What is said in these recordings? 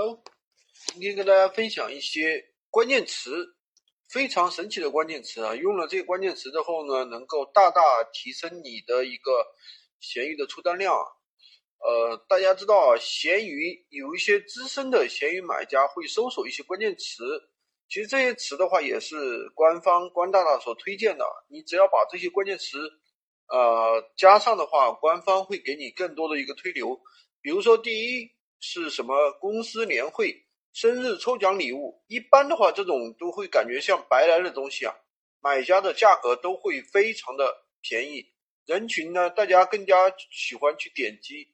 Hello，今天跟大家分享一些关键词，非常神奇的关键词啊！用了这个关键词之后呢，能够大大提升你的一个闲鱼的出单量。呃，大家知道啊，闲鱼有一些资深的闲鱼买家会搜索一些关键词，其实这些词的话也是官方官大大所推荐的。你只要把这些关键词呃加上的话，官方会给你更多的一个推流。比如说第一是什么公司年会、生日抽奖礼物，一般的话这种都会感觉像白来的东西啊，买家的价格都会非常的便宜，人群呢大家更加喜欢去点击。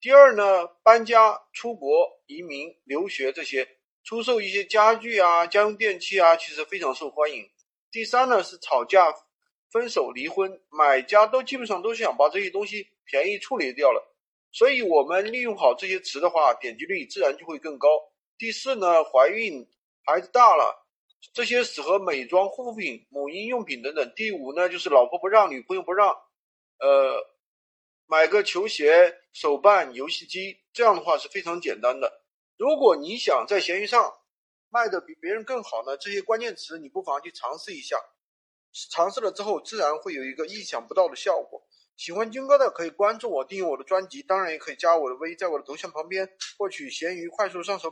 第二呢，搬家、出国、移民、留学这些，出售一些家具啊、家用电器啊，其实非常受欢迎。第三呢是吵架、分手、离婚，买家都基本上都想把这些东西便宜处理掉了，所以我们利用好这些词的话，点击率自然就会更高。第四呢，怀孕、孩子大了，这些适合美妆、护肤品、母婴用品等等。第五呢，就是老婆不让、女朋友不让，呃。买个球鞋、手办、游戏机，这样的话是非常简单的。如果你想在闲鱼上卖的比别人更好呢，这些关键词你不妨去尝试一下。尝试了之后，自然会有一个意想不到的效果。喜欢军哥的可以关注我，订阅我的专辑，当然也可以加我的微，在我的头像旁边获取闲鱼快速上手。